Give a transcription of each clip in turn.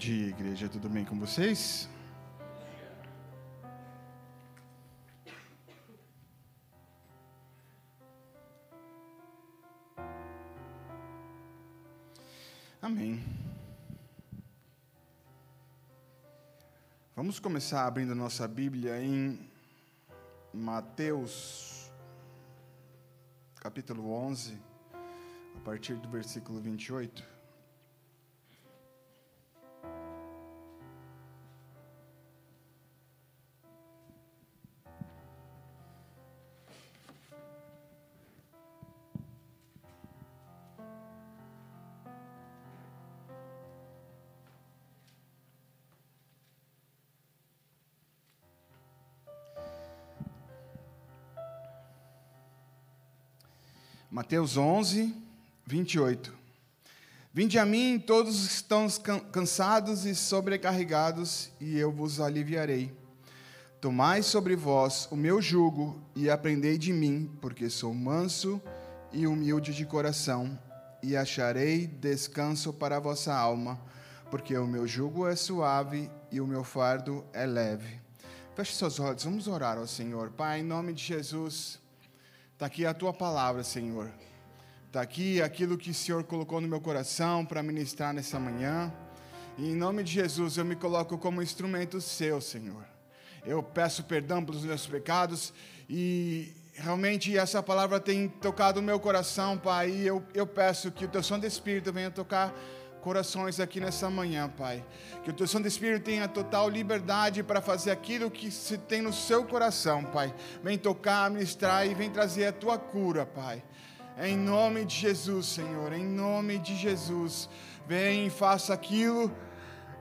dia, igreja. Tudo bem com vocês? Amém. Vamos começar abrindo nossa Bíblia em Mateus, capítulo 11, a partir do versículo 28. Mateus 11, 28. Vinde a mim todos que estão cansados e sobrecarregados, e eu vos aliviarei. Tomai sobre vós o meu jugo e aprendei de mim, porque sou manso e humilde de coração, e acharei descanso para a vossa alma, porque o meu jugo é suave e o meu fardo é leve. Feche seus olhos, vamos orar ao Senhor. Pai, em nome de Jesus. Está aqui a tua palavra, Senhor. Está aqui aquilo que o Senhor colocou no meu coração para ministrar nessa manhã. E em nome de Jesus, eu me coloco como instrumento seu, Senhor. Eu peço perdão pelos meus pecados e realmente essa palavra tem tocado o meu coração, Pai. E eu, eu peço que o teu Santo Espírito venha tocar corações aqui nessa manhã, Pai. Que o teu Santo Espírito tenha total liberdade para fazer aquilo que se tem no seu coração, Pai. Vem tocar, ministrar e vem trazer a tua cura, Pai. Em nome de Jesus, Senhor, em nome de Jesus. Vem e faça aquilo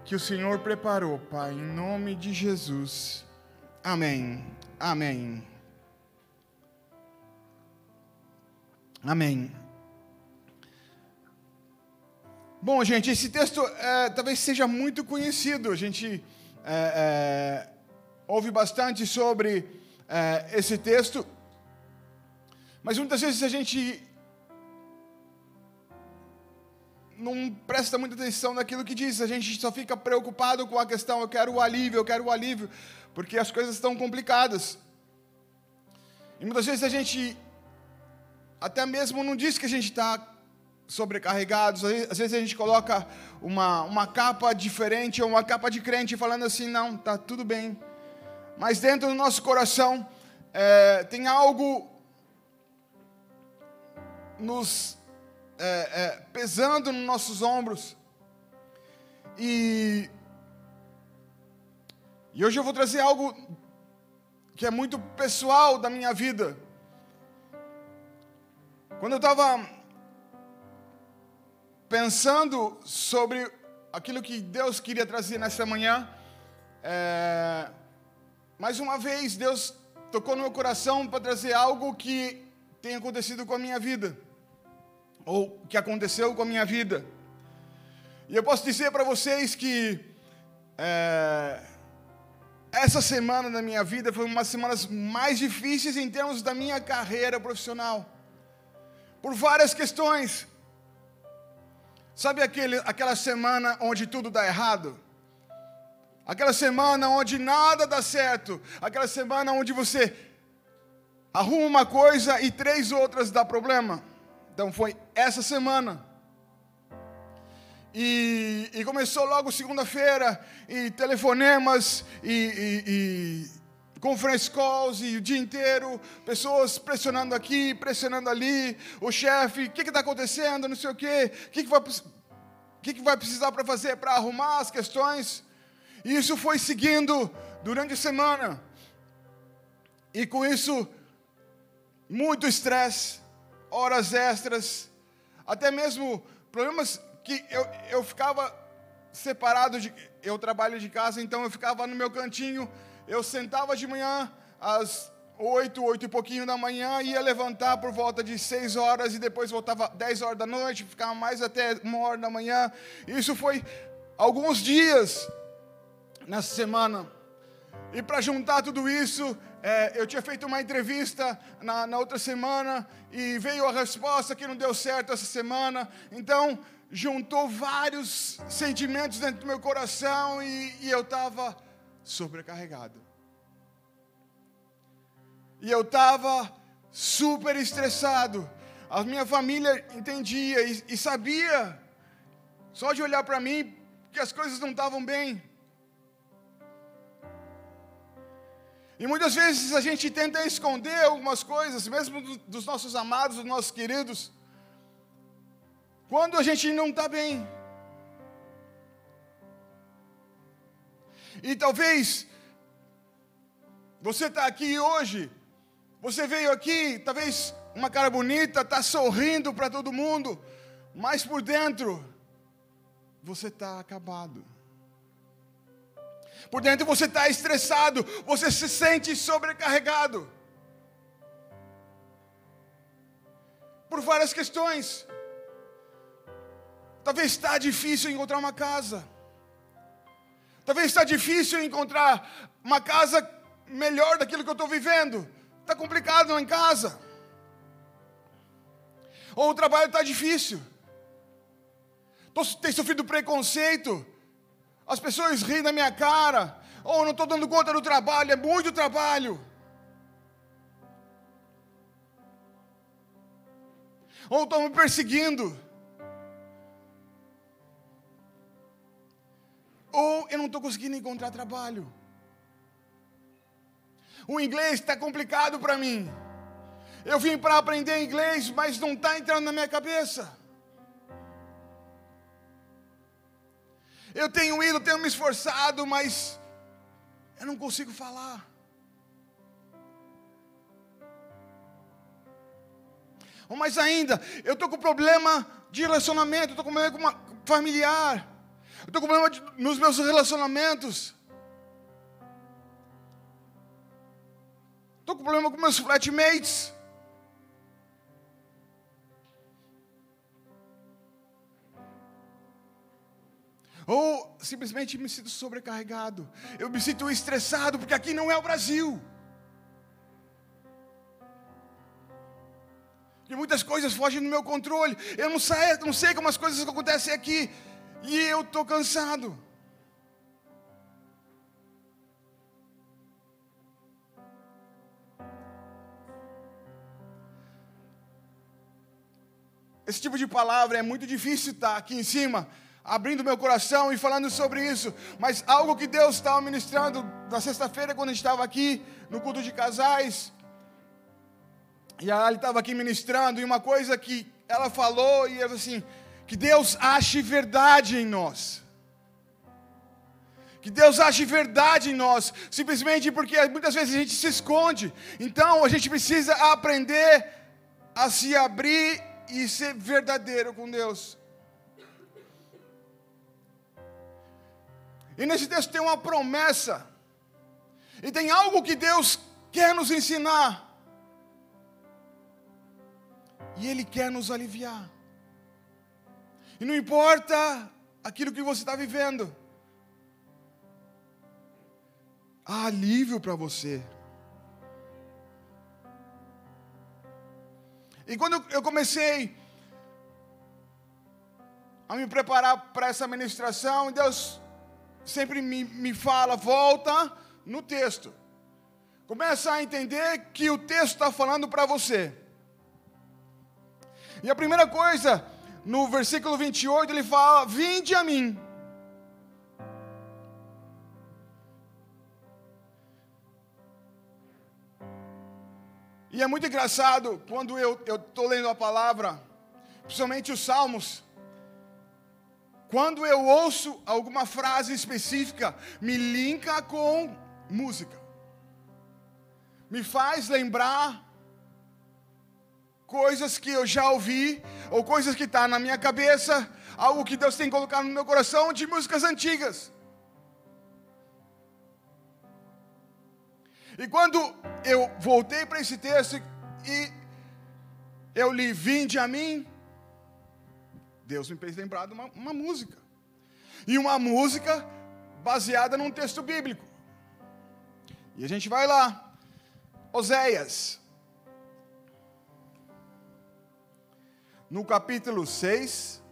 que o Senhor preparou, Pai, em nome de Jesus. Amém. Amém. Amém. Bom, gente, esse texto é, talvez seja muito conhecido. A gente é, é, ouve bastante sobre é, esse texto, mas muitas vezes a gente não presta muita atenção naquilo que diz. A gente só fica preocupado com a questão: eu quero o alívio, eu quero o alívio, porque as coisas estão complicadas. E muitas vezes a gente até mesmo não diz que a gente está sobrecarregados. Às vezes a gente coloca uma, uma capa diferente ou uma capa de crente falando assim, não, tá tudo bem. Mas dentro do nosso coração é, tem algo nos é, é, pesando nos nossos ombros. E, e hoje eu vou trazer algo que é muito pessoal da minha vida. Quando eu estava pensando sobre aquilo que Deus queria trazer nessa manhã, é, mais uma vez Deus tocou no meu coração para trazer algo que tem acontecido com a minha vida, ou que aconteceu com a minha vida. E eu posso dizer para vocês que é, essa semana da minha vida foi uma das semanas mais difíceis em termos da minha carreira profissional, por várias questões. Sabe aquele, aquela semana onde tudo dá errado? Aquela semana onde nada dá certo. Aquela semana onde você arruma uma coisa e três outras dá problema. Então foi essa semana. E, e começou logo segunda-feira, e telefonemas, e, e, e conference calls e o dia inteiro, pessoas pressionando aqui, pressionando ali, o chefe, o que está acontecendo, não sei o quê, o que, que, vai, que, que vai precisar para fazer para arrumar as questões. E isso foi seguindo durante a semana. E com isso, muito estresse, horas extras, até mesmo problemas que eu, eu ficava separado de. Eu trabalho de casa, então eu ficava no meu cantinho eu sentava de manhã às oito, oito e pouquinho da manhã, ia levantar por volta de seis horas e depois voltava dez horas da noite, ficava mais até uma hora da manhã. Isso foi alguns dias nessa semana. E para juntar tudo isso, é, eu tinha feito uma entrevista na, na outra semana e veio a resposta que não deu certo essa semana. Então, juntou vários sentimentos dentro do meu coração e, e eu estava sobrecarregado. E eu estava super estressado. A minha família entendia e, e sabia, só de olhar para mim, que as coisas não estavam bem. E muitas vezes a gente tenta esconder algumas coisas, mesmo dos nossos amados, dos nossos queridos, quando a gente não está bem. E talvez você está aqui hoje, você veio aqui, talvez uma cara bonita, está sorrindo para todo mundo, mas por dentro você está acabado. Por dentro você está estressado, você se sente sobrecarregado. Por várias questões. Talvez está difícil encontrar uma casa. Talvez está difícil encontrar uma casa melhor daquilo que eu estou vivendo. Está complicado em casa. Ou o trabalho está difícil. Tem sofrido preconceito as pessoas riem da minha cara, ou oh, não estou dando conta do trabalho, é muito trabalho. Ou estão me perseguindo. Ou eu não estou conseguindo encontrar trabalho. O inglês está complicado para mim. Eu vim para aprender inglês, mas não está entrando na minha cabeça. Eu tenho ido, tenho me esforçado, mas eu não consigo falar. Ou mais ainda, eu estou com problema de relacionamento, estou com problema familiar, estou com problema de, nos meus relacionamentos. Estou com problema com meus flatmates. Ou simplesmente me sinto sobrecarregado, eu me sinto estressado, porque aqui não é o Brasil. E muitas coisas fogem do meu controle. Eu não sei, não sei como as coisas acontecem aqui. E eu estou cansado. Esse tipo de palavra é muito difícil estar aqui em cima abrindo meu coração e falando sobre isso, mas algo que Deus estava ministrando na sexta-feira, quando a gente estava aqui no culto de casais, e a Ali estava aqui ministrando, e uma coisa que ela falou, e ela assim: que Deus ache verdade em nós. Que Deus ache verdade em nós, simplesmente porque muitas vezes a gente se esconde. Então a gente precisa aprender a se abrir e ser verdadeiro com Deus. E nesse texto tem uma promessa. E tem algo que Deus quer nos ensinar. E Ele quer nos aliviar. E não importa aquilo que você está vivendo, há alívio para você. E quando eu comecei a me preparar para essa ministração, Deus sempre me, me fala, volta no texto. Começa a entender que o texto está falando para você. E a primeira coisa, no versículo 28, ele fala: Vinde a mim. E é muito engraçado quando eu estou lendo a palavra, principalmente os Salmos, quando eu ouço alguma frase específica, me linka com música. Me faz lembrar coisas que eu já ouvi, ou coisas que estão tá na minha cabeça, algo que Deus tem colocado no meu coração de músicas antigas. E quando eu voltei para esse texto e eu li Vinde a mim, Deus me fez lembrar de uma, uma música. E uma música baseada num texto bíblico. E a gente vai lá. Oséias. No capítulo 6.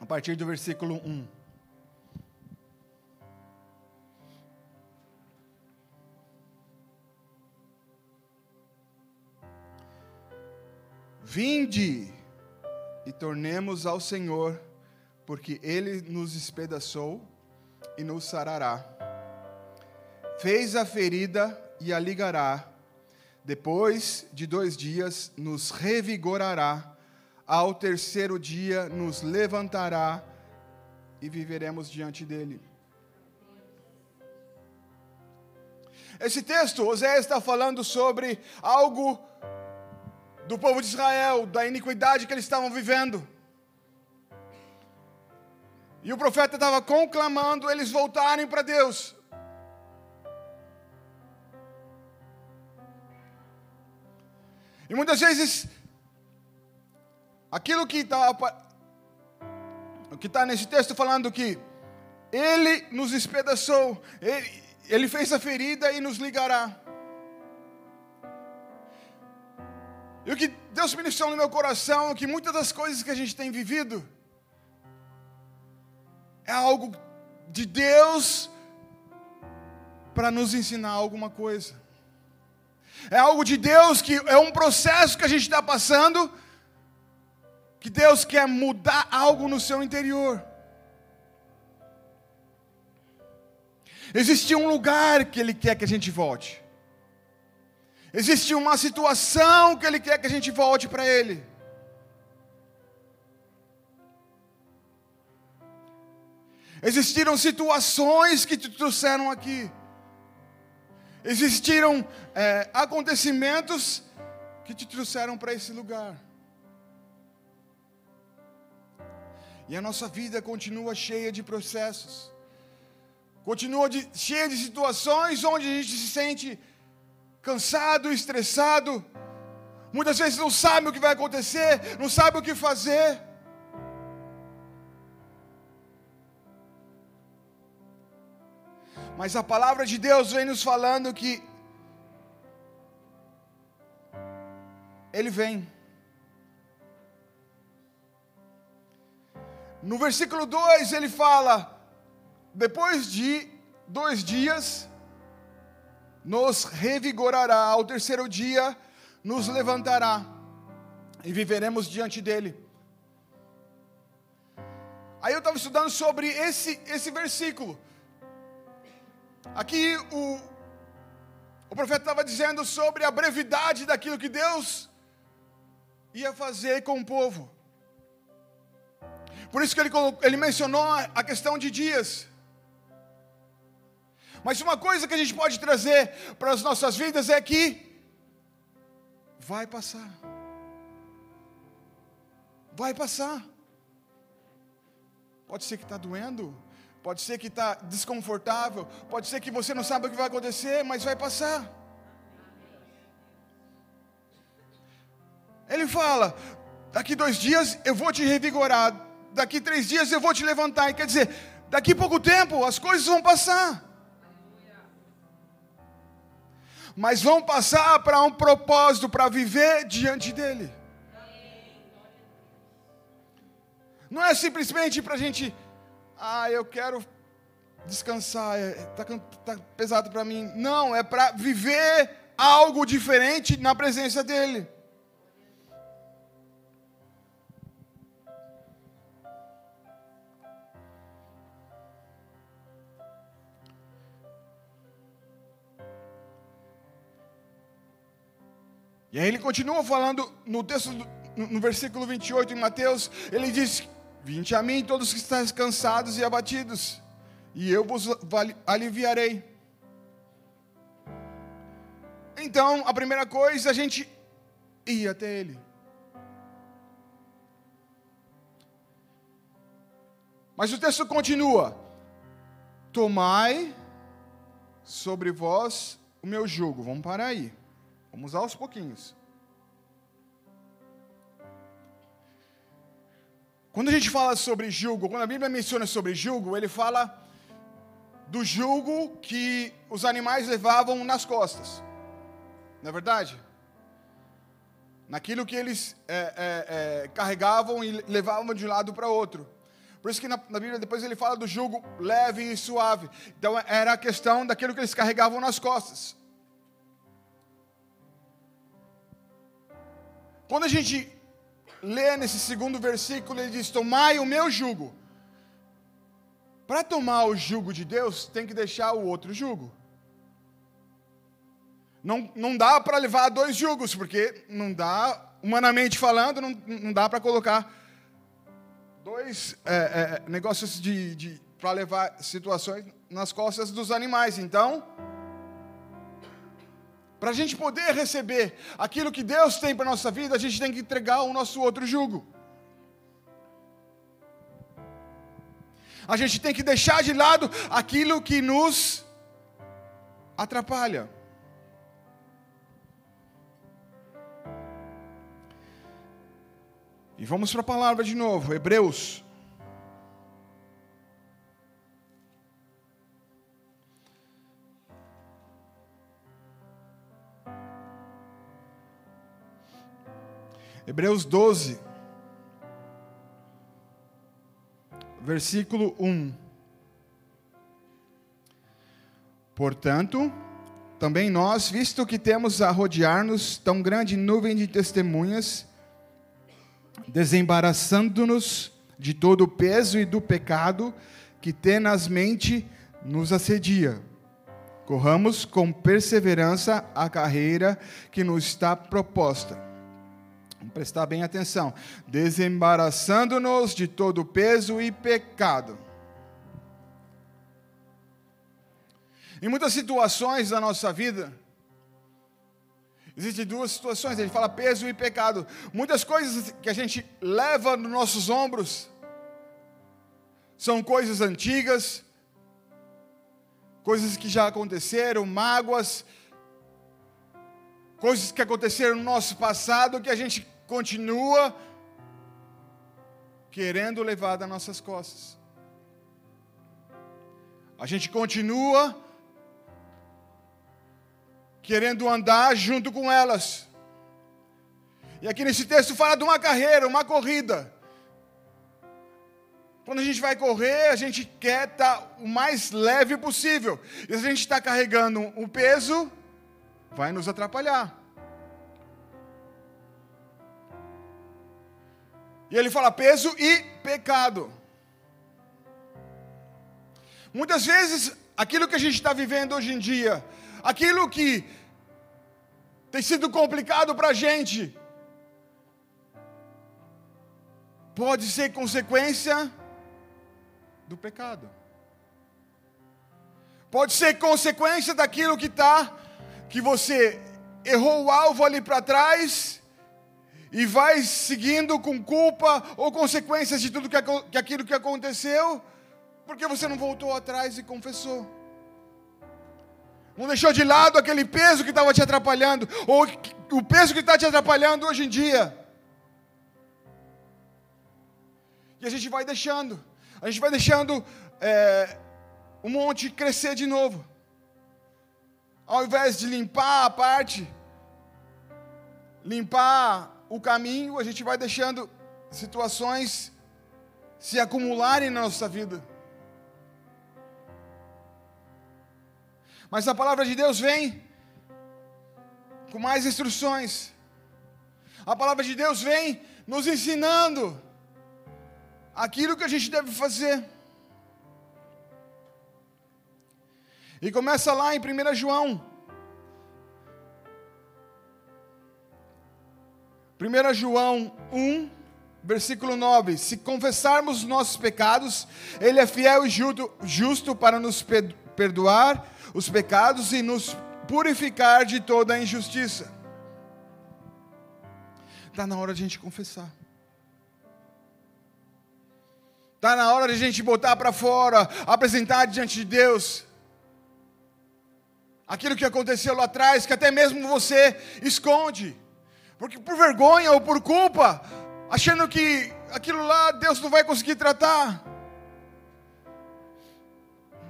A partir do versículo 1. Vinde e tornemos ao Senhor, porque Ele nos espedaçou e nos sarará. Fez a ferida e a ligará. Depois de dois dias nos revigorará. Ao terceiro dia nos levantará e viveremos diante dele. Esse texto, Oséias está falando sobre algo do povo de Israel, da iniquidade que eles estavam vivendo. E o profeta estava conclamando eles voltarem para Deus. E muitas vezes, aquilo que está que está nesse texto falando que Ele nos espedaçou, Ele, ele fez a ferida e nos ligará. E o que Deus ministrou no meu coração é que muitas das coisas que a gente tem vivido é algo de Deus para nos ensinar alguma coisa. É algo de Deus que é um processo que a gente está passando, que Deus quer mudar algo no seu interior. Existe um lugar que Ele quer que a gente volte. Existe uma situação que Ele quer que a gente volte para Ele. Existiram situações que te trouxeram aqui. Existiram é, acontecimentos que te trouxeram para esse lugar. E a nossa vida continua cheia de processos, continua de, cheia de situações onde a gente se sente cansado, estressado, muitas vezes não sabe o que vai acontecer, não sabe o que fazer. Mas a palavra de Deus vem nos falando que Ele vem. No versículo 2 ele fala: depois de dois dias, nos revigorará, ao terceiro dia nos levantará e viveremos diante dele. Aí eu estava estudando sobre esse, esse versículo. Aqui o, o profeta estava dizendo sobre a brevidade daquilo que Deus ia fazer com o povo. Por isso que ele, ele mencionou a questão de dias. Mas uma coisa que a gente pode trazer para as nossas vidas é que vai passar. Vai passar. Pode ser que está doendo, pode ser que está desconfortável, pode ser que você não sabe o que vai acontecer, mas vai passar. Ele fala: daqui dois dias eu vou te revigorar, daqui três dias eu vou te levantar. E quer dizer, daqui pouco tempo as coisas vão passar. Mas vão passar para um propósito, para viver diante dEle. Não é simplesmente para a gente, ah, eu quero descansar, está é, tá pesado para mim. Não, é para viver algo diferente na presença dEle. E aí ele continua falando no texto, no versículo 28 em Mateus, ele diz: Vinde a mim todos que estão cansados e abatidos, e eu vos aliviarei. Então, a primeira coisa, a gente ir até Ele. Mas o texto continua: Tomai sobre vós o meu jugo. Vamos parar aí. Vamos aos pouquinhos. Quando a gente fala sobre julgo, quando a Bíblia menciona sobre julgo, ele fala do julgo que os animais levavam nas costas. Não é verdade? Naquilo que eles é, é, é, carregavam e levavam de um lado para outro. Por isso que na, na, Bíblia depois ele fala do jugo leve e suave. Então era a questão daquilo que eles carregavam nas costas. Quando a gente lê nesse segundo versículo, ele diz: Tomai o meu jugo. Para tomar o jugo de Deus, tem que deixar o outro jugo. Não, não dá para levar dois jugos, porque não dá, humanamente falando, não, não dá para colocar dois é, é, negócios de, de para levar situações nas costas dos animais. Então, para a gente poder receber aquilo que Deus tem para a nossa vida, a gente tem que entregar o nosso outro jugo. A gente tem que deixar de lado aquilo que nos atrapalha. E vamos para a palavra de novo, Hebreus. Hebreus 12, versículo 1. Portanto, também nós, visto que temos a rodear-nos tão grande nuvem de testemunhas, desembaraçando-nos de todo o peso e do pecado que tenazmente nos assedia. Corramos com perseverança a carreira que nos está proposta. Vamos prestar bem atenção. Desembaraçando-nos de todo peso e pecado. Em muitas situações da nossa vida, Existem duas situações, ele fala peso e pecado. Muitas coisas que a gente leva nos nossos ombros são coisas antigas, coisas que já aconteceram, mágoas, coisas que aconteceram no nosso passado que a gente continua querendo levar das nossas costas. A gente continua querendo andar junto com elas. E aqui nesse texto fala de uma carreira, uma corrida. Quando a gente vai correr, a gente quer estar o mais leve possível. E se a gente está carregando um peso, vai nos atrapalhar. E ele fala peso e pecado. Muitas vezes, aquilo que a gente está vivendo hoje em dia, aquilo que tem sido complicado para a gente. Pode ser consequência do pecado. Pode ser consequência daquilo que está, que você errou o alvo ali para trás e vai seguindo com culpa ou consequências de tudo que, que aquilo que aconteceu, porque você não voltou atrás e confessou. Não deixou de lado aquele peso que estava te atrapalhando, ou o peso que está te atrapalhando hoje em dia. E a gente vai deixando, a gente vai deixando é, um monte crescer de novo. Ao invés de limpar a parte, limpar o caminho, a gente vai deixando situações se acumularem na nossa vida. Mas a palavra de Deus vem com mais instruções. A palavra de Deus vem nos ensinando aquilo que a gente deve fazer. E começa lá em 1 João. 1 João 1, versículo 9: Se confessarmos nossos pecados, Ele é fiel e justo para nos perdoar os pecados e nos purificar de toda a injustiça. Está na hora de a gente confessar. Está na hora de a gente botar para fora, apresentar diante de Deus aquilo que aconteceu lá atrás, que até mesmo você esconde, porque por vergonha ou por culpa, achando que aquilo lá Deus não vai conseguir tratar.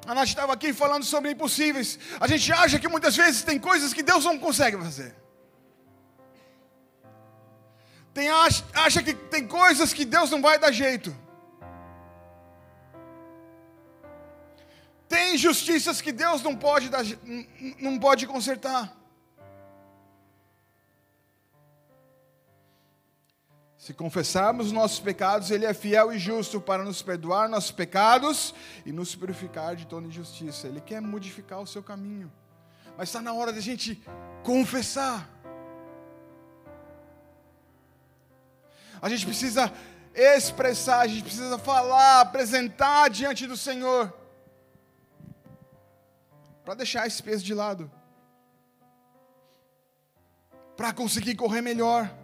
A Nath estava aqui falando sobre impossíveis. A gente acha que muitas vezes tem coisas que Deus não consegue fazer. Tem, acha, acha que tem coisas que Deus não vai dar jeito. Tem injustiças que Deus não pode, dar, não pode consertar. Se confessarmos os nossos pecados, Ele é fiel e justo para nos perdoar nossos pecados e nos purificar de toda injustiça. Ele quer modificar o seu caminho. Mas está na hora de a gente confessar. A gente precisa expressar, a gente precisa falar, apresentar diante do Senhor. Para deixar esse peso de lado. Para conseguir correr melhor.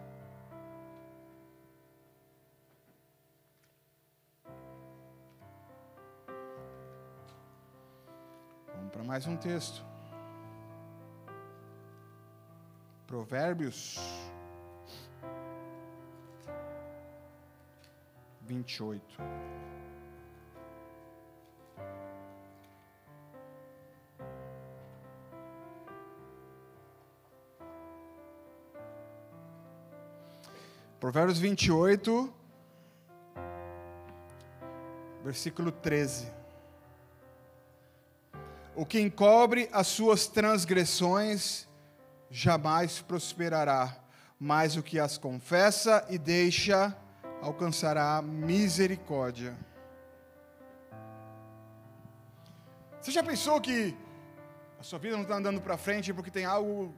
Vamos para mais um texto. Provérbios 28. Provérbios 28, versículo 13. O que encobre as suas transgressões jamais prosperará, mas o que as confessa e deixa alcançará misericórdia. Você já pensou que a sua vida não está andando para frente porque tem algo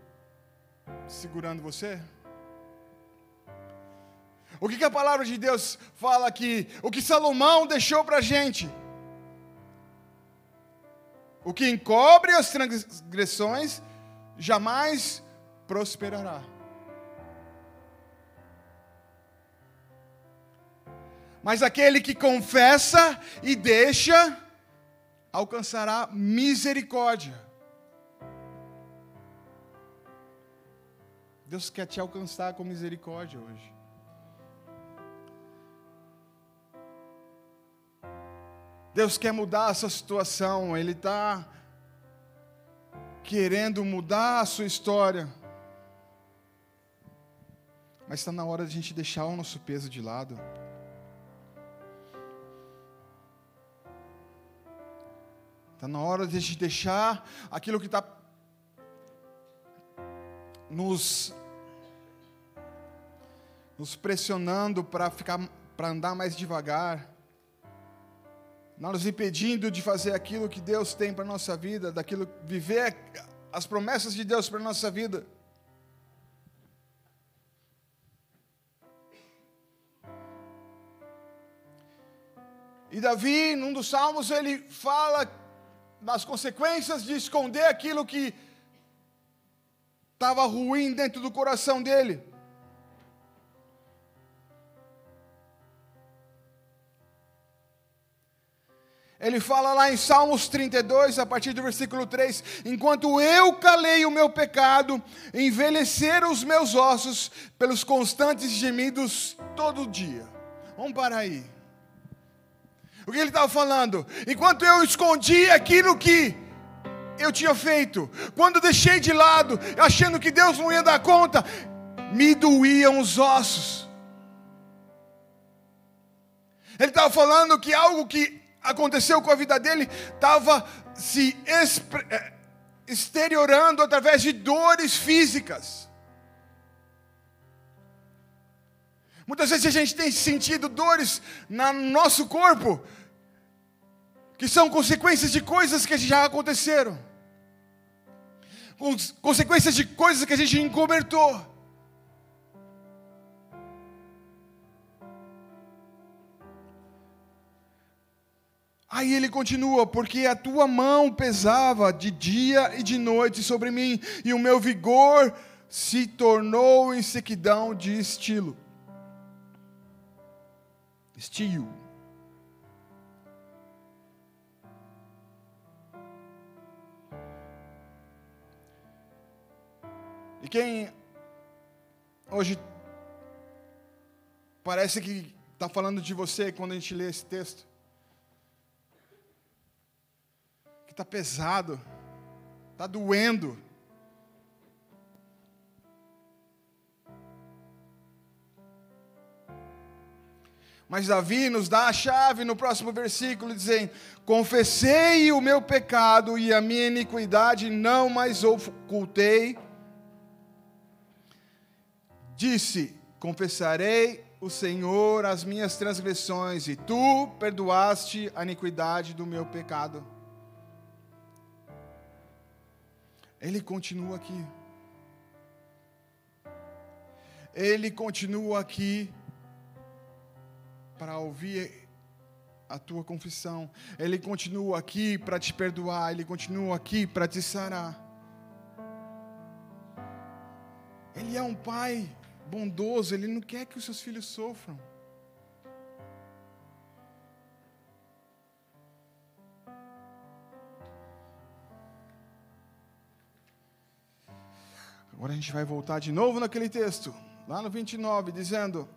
segurando você? O que, que, a palavra de Deus fala aqui? O que Salomão deixou para a gente? O que encobre as transgressões jamais prosperará. Mas aquele que confessa e deixa, alcançará misericórdia. Deus quer te alcançar com misericórdia hoje. Deus quer mudar essa situação, Ele está querendo mudar a sua história. Mas está na hora de a gente deixar o nosso peso de lado. Está na hora de a gente deixar aquilo que está nos, nos pressionando para ficar para andar mais devagar, nos impedindo de fazer aquilo que Deus tem para nossa vida, daquilo viver as promessas de Deus para nossa vida. E Davi, num dos salmos, ele fala das consequências de esconder aquilo que estava ruim dentro do coração dele. Ele fala lá em Salmos 32, a partir do versículo 3: Enquanto eu calei o meu pecado, envelheceram os meus ossos pelos constantes gemidos todo dia. Vamos parar aí. O que ele estava falando? Enquanto eu escondi aquilo que eu tinha feito, quando deixei de lado, achando que Deus não ia dar conta, me doíam os ossos. Ele estava falando que algo que aconteceu com a vida dele estava se eh, exteriorando através de dores físicas. Muitas vezes a gente tem sentido dores no nosso corpo, que são consequências de coisas que já aconteceram, consequências de coisas que a gente encobertou. Aí ele continua, porque a tua mão pesava de dia e de noite sobre mim, e o meu vigor se tornou em sequidão de estilo estio. E quem hoje parece que está falando de você quando a gente lê esse texto, que está pesado, está doendo. Mas Davi nos dá a chave no próximo versículo, dizendo: Confessei o meu pecado e a minha iniquidade não mais ocultei. Disse: Confessarei o Senhor as minhas transgressões, e tu perdoaste a iniquidade do meu pecado. Ele continua aqui. Ele continua aqui para ouvir a tua confissão. Ele continua aqui para te perdoar. Ele continua aqui para te sarar. Ele é um pai bondoso, ele não quer que os seus filhos sofram. Agora a gente vai voltar de novo naquele texto, lá no 29, dizendo: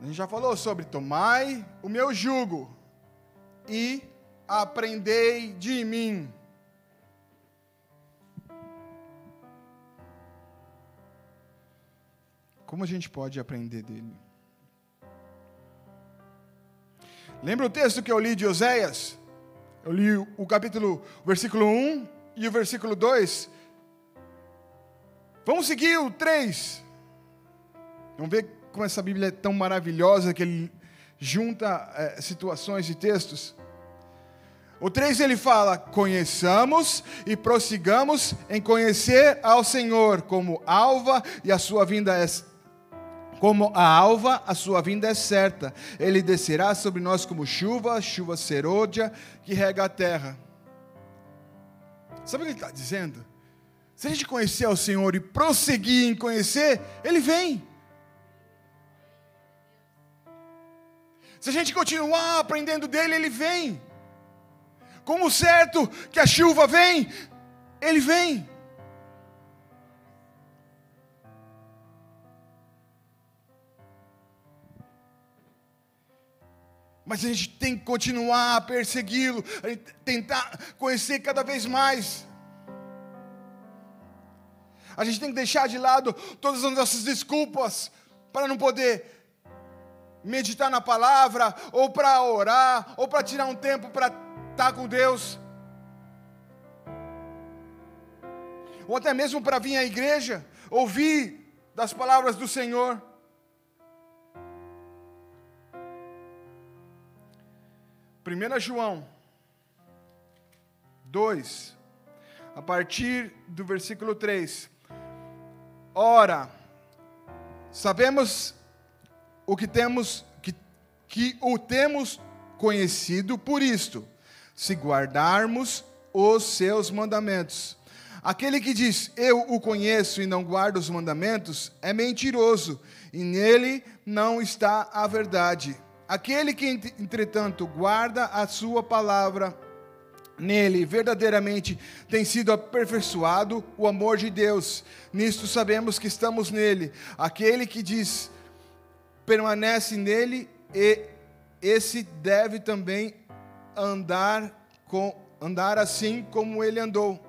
a gente já falou sobre tomai o meu jugo e aprendei de mim. Como a gente pode aprender dele? Lembra o texto que eu li de Oséias? Eu li o capítulo, o versículo 1 e o versículo 2. Vamos seguir o 3. Vamos ver como essa Bíblia é tão maravilhosa que ele junta é, situações e textos. O 3 ele fala: conheçamos e prossigamos em conhecer ao Senhor como alva e a sua vinda é como a alva, a sua vinda é certa. Ele descerá sobre nós como chuva, chuva serôdia que rega a terra. Sabe o que ele está dizendo? Se a gente conhecer o Senhor e prosseguir em conhecer, Ele vem. Se a gente continuar aprendendo dele, Ele vem. Como certo que a chuva vem, Ele vem. Mas a gente tem que continuar a persegui-lo, tentar conhecer cada vez mais. A gente tem que deixar de lado todas as nossas desculpas para não poder meditar na palavra, ou para orar, ou para tirar um tempo para estar com Deus. Ou até mesmo para vir à igreja, ouvir das palavras do Senhor. 1 João 2, a partir do versículo 3. Ora, sabemos o que temos que, que o temos conhecido por isto, se guardarmos os seus mandamentos. Aquele que diz, Eu o conheço e não guarda os mandamentos, é mentiroso, e nele não está a verdade. Aquele que, entretanto, guarda a sua palavra, nele verdadeiramente tem sido aperfeiçoado o amor de Deus. Nisto sabemos que estamos nele. Aquele que diz, permanece nele, e esse deve também andar, com, andar assim como ele andou.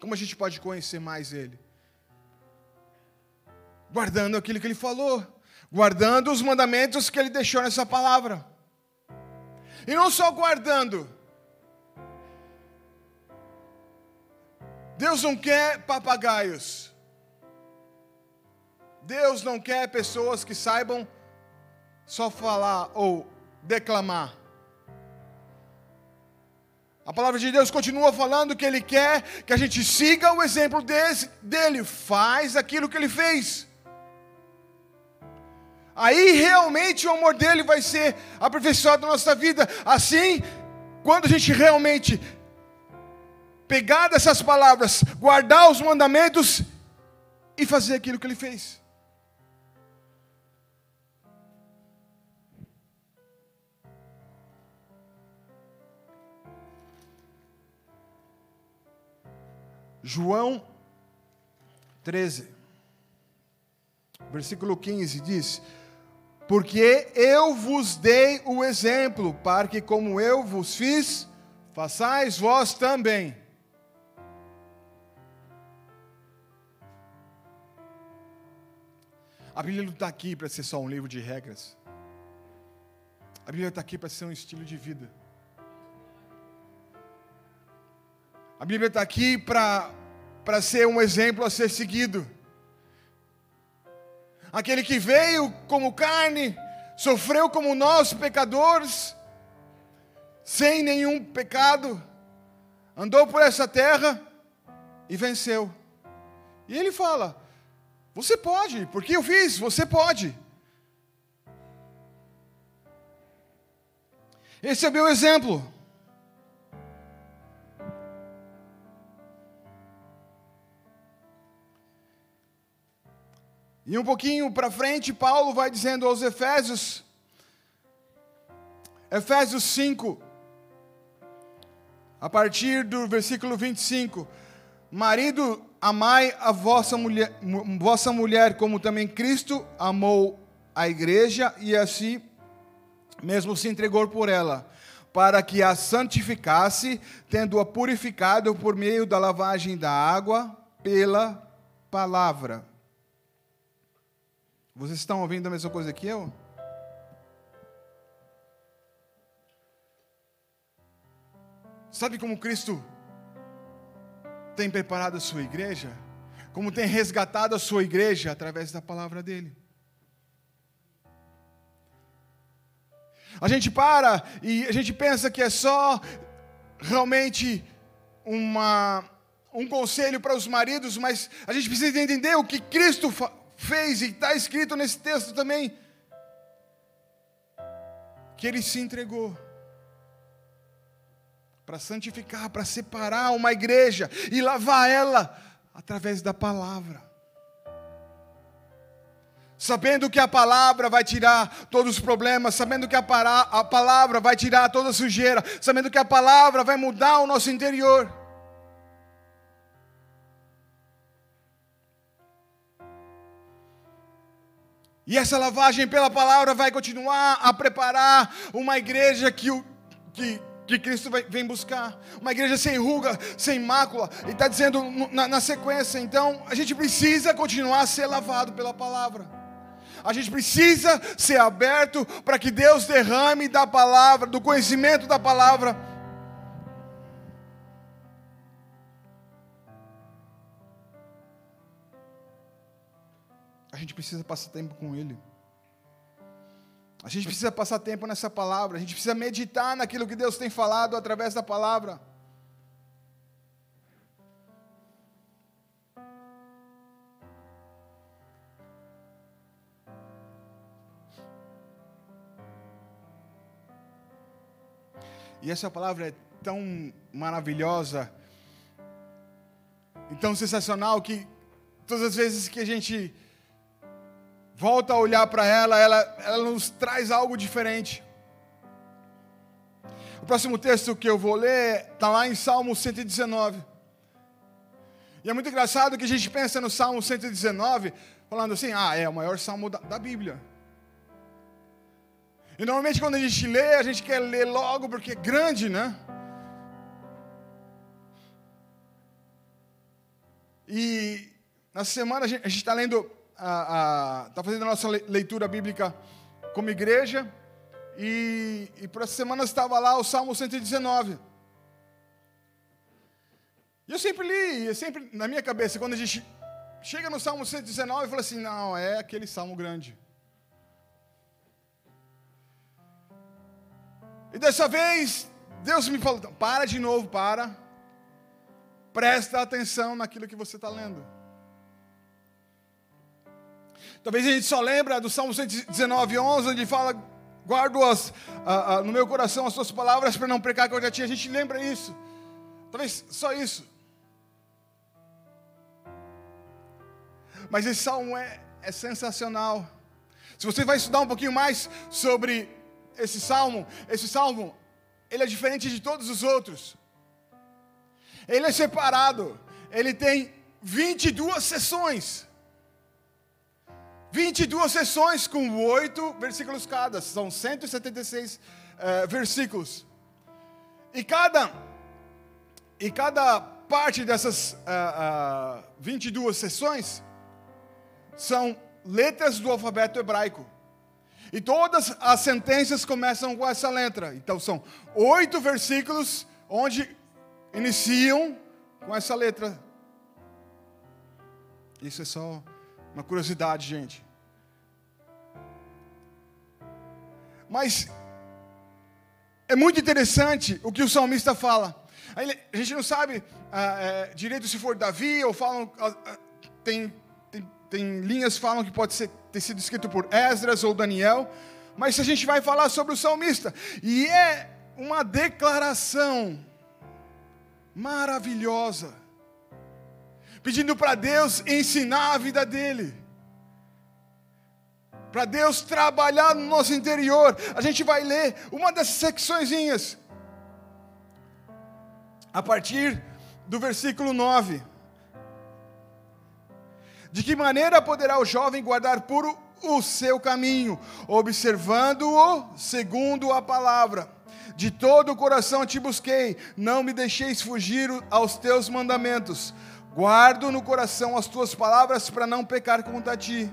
Como a gente pode conhecer mais ele? guardando aquilo que ele falou, guardando os mandamentos que ele deixou nessa palavra. E não só guardando. Deus não quer papagaios. Deus não quer pessoas que saibam só falar ou declamar. A palavra de Deus continua falando que Ele quer que a gente siga o exemplo desse, dele, faz aquilo que Ele fez aí realmente o amor dele vai ser aperfeiçoado na nossa vida. Assim, quando a gente realmente pegar dessas palavras, guardar os mandamentos e fazer aquilo que ele fez. João 13, versículo 15 diz: porque eu vos dei o exemplo, para que, como eu vos fiz, façais vós também. A Bíblia não está aqui para ser só um livro de regras. A Bíblia está aqui para ser um estilo de vida. A Bíblia está aqui para ser um exemplo a ser seguido. Aquele que veio como carne, sofreu como nós, pecadores, sem nenhum pecado, andou por essa terra e venceu. E ele fala: Você pode, porque eu fiz, você pode. Esse é o meu exemplo. E um pouquinho para frente, Paulo vai dizendo aos Efésios, Efésios 5, a partir do versículo 25: Marido, amai a vossa mulher, vossa mulher como também Cristo amou a igreja e assim mesmo se entregou por ela, para que a santificasse, tendo-a purificado por meio da lavagem da água pela palavra vocês estão ouvindo a mesma coisa que eu? Sabe como Cristo tem preparado a sua igreja? Como tem resgatado a sua igreja através da palavra dele? A gente para e a gente pensa que é só realmente uma, um conselho para os maridos, mas a gente precisa entender o que Cristo fez, e está escrito nesse texto também, que ele se entregou para santificar, para separar uma igreja e lavar ela através da palavra. Sabendo que a palavra vai tirar todos os problemas, sabendo que a, a palavra vai tirar toda a sujeira, sabendo que a palavra vai mudar o nosso interior. E essa lavagem pela palavra vai continuar a preparar uma igreja que, o, que, que Cristo vem buscar. Uma igreja sem ruga, sem mácula. E está dizendo na, na sequência, então, a gente precisa continuar a ser lavado pela palavra. A gente precisa ser aberto para que Deus derrame da palavra, do conhecimento da palavra a gente precisa passar tempo com Ele. A gente precisa passar tempo nessa palavra. A gente precisa meditar naquilo que Deus tem falado através da palavra. E essa palavra é tão maravilhosa e tão sensacional que todas as vezes que a gente volta a olhar para ela, ela, ela nos traz algo diferente. O próximo texto que eu vou ler está lá em Salmo 119. E é muito engraçado que a gente pensa no Salmo 119, falando assim: ah, é o maior salmo da, da Bíblia. E normalmente quando a gente lê, a gente quer ler logo porque é grande, né? E na semana a gente está lendo está fazendo a nossa leitura bíblica como igreja. E, e por essa semana estava lá o Salmo 119. E eu sempre li, sempre na minha cabeça, quando a gente chega no Salmo 119, eu falo assim: não, é aquele salmo grande. E dessa vez, Deus me falou: para de novo, para. Presta atenção naquilo que você está lendo. Talvez a gente só lembra do Salmo 119, 11, onde fala, guardo-as no meu coração as suas palavras para não pecar contra ti. A gente lembra isso. Talvez só isso. Mas esse salmo é, é sensacional. Se você vai estudar um pouquinho mais sobre esse salmo, esse salmo, ele é diferente de todos os outros. Ele é separado. Ele tem 22 sessões. 22 sessões com oito versículos cada, são 176 uh, versículos. E cada, e cada parte dessas uh, uh, 22 sessões são letras do alfabeto hebraico. E todas as sentenças começam com essa letra. Então são oito versículos onde iniciam com essa letra. Isso é só uma curiosidade, gente. Mas é muito interessante o que o salmista fala. A gente não sabe ah, é, direito se for Davi ou falam. Ah, ah, tem, tem, tem linhas que falam que pode ser, ter sido escrito por Esdras ou Daniel. Mas a gente vai falar sobre o salmista. E é uma declaração maravilhosa. Pedindo para Deus ensinar a vida dele para Deus trabalhar no nosso interior. A gente vai ler uma dessas secçõezinhas, a partir do versículo 9. De que maneira poderá o jovem guardar puro o seu caminho, observando-o segundo a palavra? De todo o coração te busquei, não me deixeis fugir aos teus mandamentos. Guardo no coração as tuas palavras para não pecar contra ti.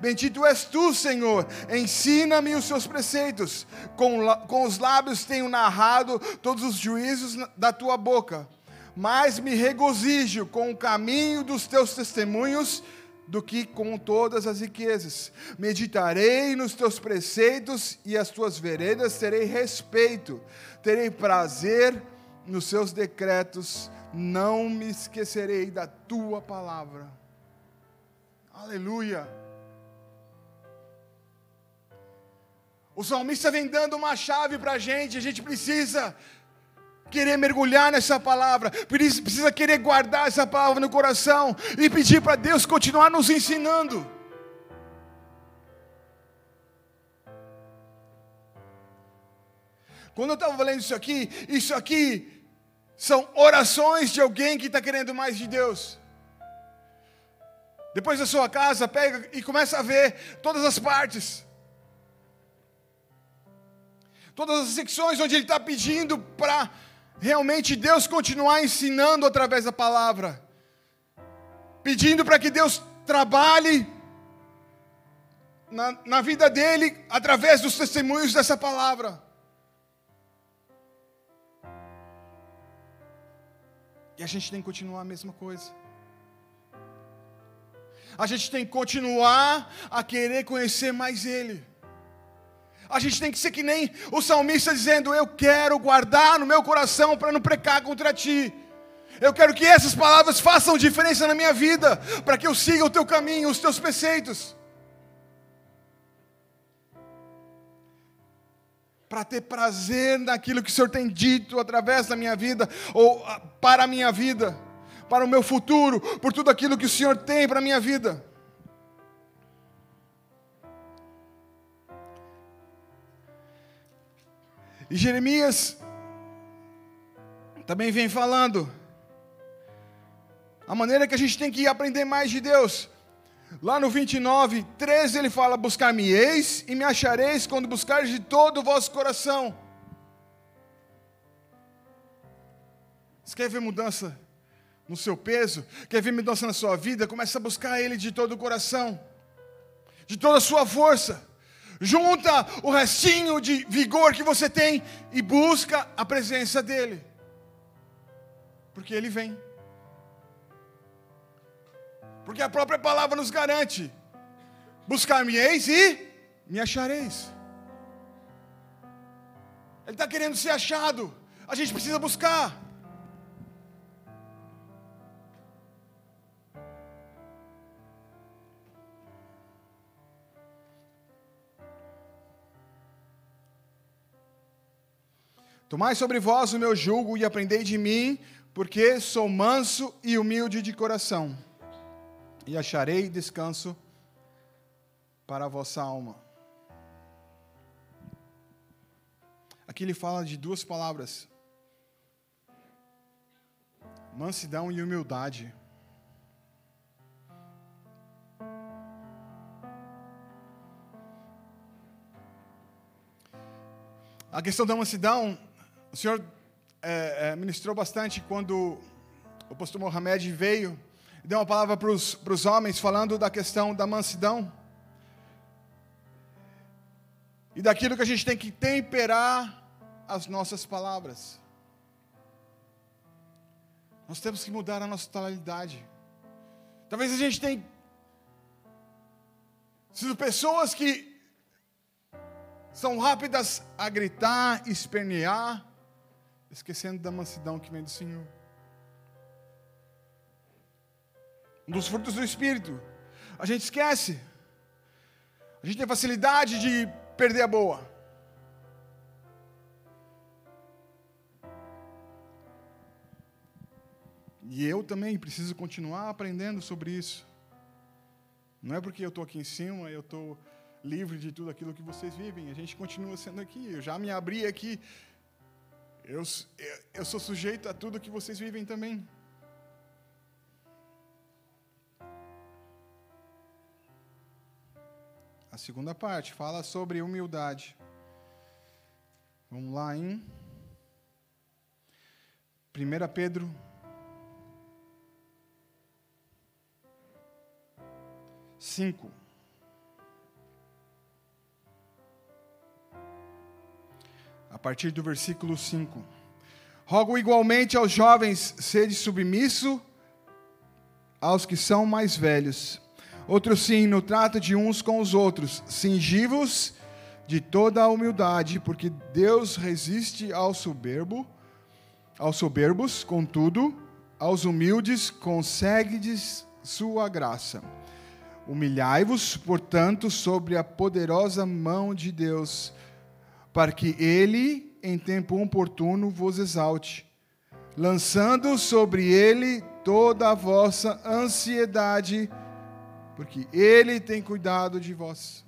Bendito és tu, Senhor, ensina-me os seus preceitos. Com, com os lábios tenho narrado todos os juízos da tua boca. Mais me regozijo com o caminho dos teus testemunhos do que com todas as riquezas. Meditarei nos teus preceitos e as tuas veredas terei respeito. Terei prazer nos seus decretos. Não me esquecerei da tua palavra. Aleluia. O salmista vem dando uma chave para a gente, a gente precisa querer mergulhar nessa palavra, precisa querer guardar essa palavra no coração e pedir para Deus continuar nos ensinando. Quando eu estava lendo isso aqui, isso aqui são orações de alguém que está querendo mais de Deus. Depois da sua casa, pega e começa a ver todas as partes todas as secções onde ele está pedindo para realmente Deus continuar ensinando através da palavra, pedindo para que Deus trabalhe na, na vida dele através dos testemunhos dessa palavra. E a gente tem que continuar a mesma coisa. A gente tem que continuar a querer conhecer mais Ele. A gente tem que ser que nem o salmista dizendo: Eu quero guardar no meu coração para não precar contra ti. Eu quero que essas palavras façam diferença na minha vida, para que eu siga o teu caminho, os teus preceitos. Para ter prazer naquilo que o Senhor tem dito através da minha vida, ou ah, para a minha vida, para o meu futuro, por tudo aquilo que o Senhor tem para a minha vida. E Jeremias também vem falando a maneira que a gente tem que aprender mais de Deus. Lá no 29, 13 ele fala: Buscar-me-eis e me achareis quando buscares de todo o vosso coração. Você quer ver mudança no seu peso? Quer ver mudança na sua vida? Começa a buscar Ele de todo o coração, de toda a sua força junta o restinho de vigor que você tem e busca a presença dEle. Porque Ele vem. Porque a própria palavra nos garante: buscar-me-eis e me achareis. Ele está querendo ser achado, a gente precisa buscar. Tomai sobre vós o meu jugo e aprendei de mim, porque sou manso e humilde de coração, e acharei descanso para a vossa alma. Aqui ele fala de duas palavras: mansidão e humildade. A questão da mansidão o senhor é, é, ministrou bastante quando o pastor Mohamed veio, deu uma palavra para os homens falando da questão da mansidão. e daquilo que a gente tem que temperar as nossas palavras. Nós temos que mudar a nossa tonalidade. Talvez a gente tenha sido pessoas que são rápidas a gritar, espernear, esquecendo da mansidão que vem do Senhor. Um dos frutos do Espírito. A gente esquece. A gente tem facilidade de perder a boa. E eu também preciso continuar aprendendo sobre isso. Não é porque eu estou aqui em cima, eu estou livre de tudo aquilo que vocês vivem. A gente continua sendo aqui. Eu já me abri aqui. Eu, eu sou sujeito a tudo que vocês vivem também. A segunda parte fala sobre humildade. Vamos lá em 1 Pedro 5. Partir do versículo 5. Rogo igualmente aos jovens sede submisso aos que são mais velhos Outro sim, no trato de uns com os outros, cingivos de toda a humildade, porque Deus resiste ao soberbo, aos soberbos, contudo, aos humildes concede sua graça. Humilhai-vos, portanto, sobre a poderosa mão de Deus, para que ele, em tempo oportuno, vos exalte, lançando sobre ele toda a vossa ansiedade, porque Ele tem cuidado de vós.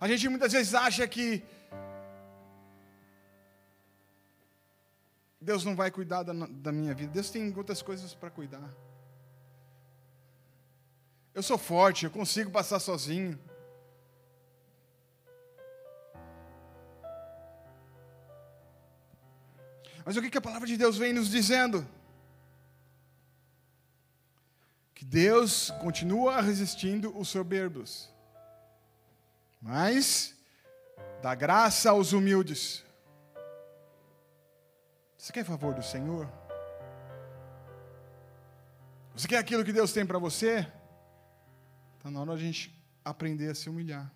A gente muitas vezes acha que Deus não vai cuidar da, da minha vida. Deus tem outras coisas para cuidar. Eu sou forte, eu consigo passar sozinho. Mas o que, a palavra de Deus vem nos dizendo? que Deus continua resistindo os soberbos, mas dá graça aos humildes. Você quer favor do Senhor? Você quer aquilo que Deus tem para você? Está na hora a gente aprender a se humilhar.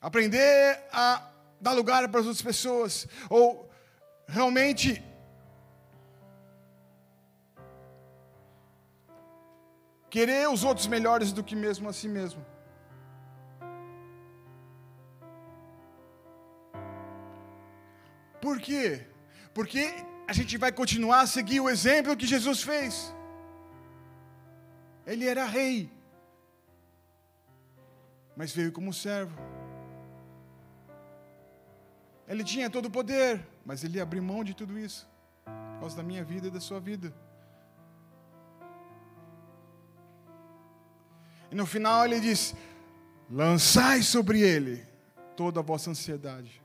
Aprender a dar lugar para as outras pessoas. Ou realmente querer os outros melhores do que mesmo a si mesmo. Por quê? Porque a gente vai continuar a seguir o exemplo que Jesus fez. Ele era rei, mas veio como servo. Ele tinha todo o poder, mas ele abriu mão de tudo isso, por causa da minha vida e da sua vida. E no final ele diz: lançai sobre ele toda a vossa ansiedade.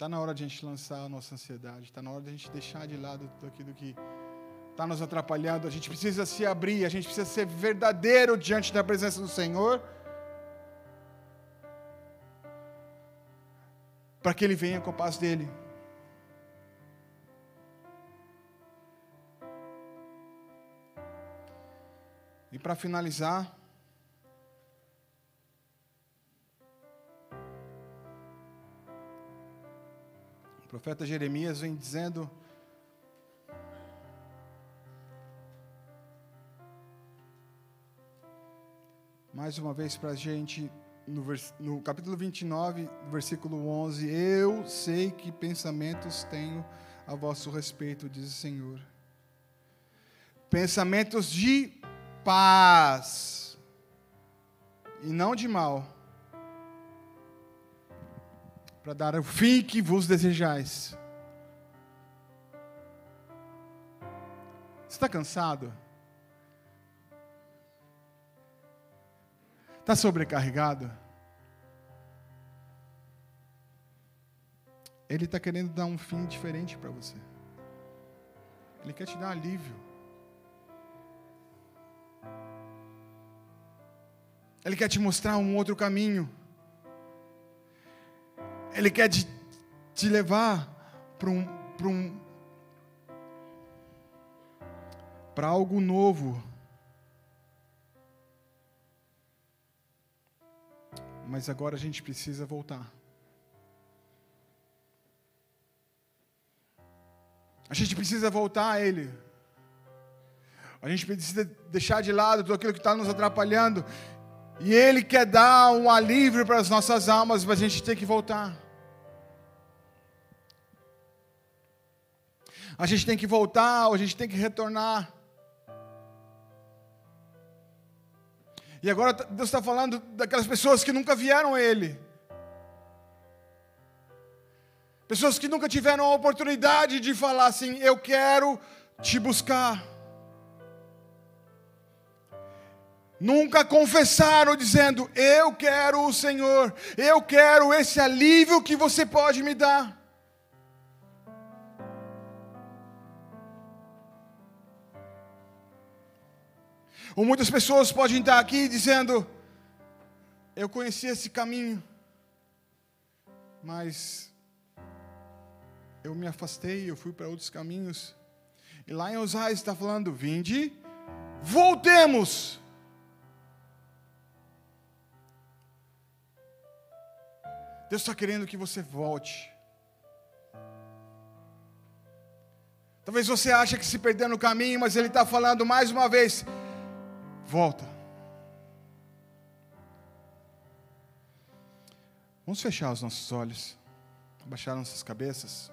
Está na hora de a gente lançar a nossa ansiedade, está na hora de a gente deixar de lado tudo aquilo que está nos atrapalhando. A gente precisa se abrir, a gente precisa ser verdadeiro diante da presença do Senhor para que ele venha com a paz dele. E para finalizar, profeta Jeremias vem dizendo mais uma vez para a gente no, vers, no capítulo 29, versículo 11: Eu sei que pensamentos tenho a vosso respeito, diz o Senhor. Pensamentos de paz e não de mal, para dar o fim que vos desejais. Você está cansado? Está sobrecarregado? Ele está querendo dar um fim diferente para você. Ele quer te dar alívio. Ele quer te mostrar um outro caminho. Ele quer te, te levar para um, para um, para algo novo. Mas agora a gente precisa voltar. A gente precisa voltar a Ele. A gente precisa deixar de lado tudo aquilo que está nos atrapalhando. E Ele quer dar um alívio para as nossas almas, mas a gente tem que voltar. A gente tem que voltar, a gente tem que retornar. E agora Deus está falando daquelas pessoas que nunca vieram a Ele. Pessoas que nunca tiveram a oportunidade de falar assim: Eu quero te buscar. Nunca confessaram dizendo: Eu quero o Senhor, eu quero esse alívio que você pode me dar. Ou muitas pessoas podem estar aqui dizendo: Eu conheci esse caminho, mas eu me afastei, eu fui para outros caminhos. E lá em Osais está falando: Vinde, voltemos. Deus está querendo que você volte. Talvez você ache que se perdeu no caminho, mas Ele está falando mais uma vez: volta. Vamos fechar os nossos olhos, abaixar nossas cabeças.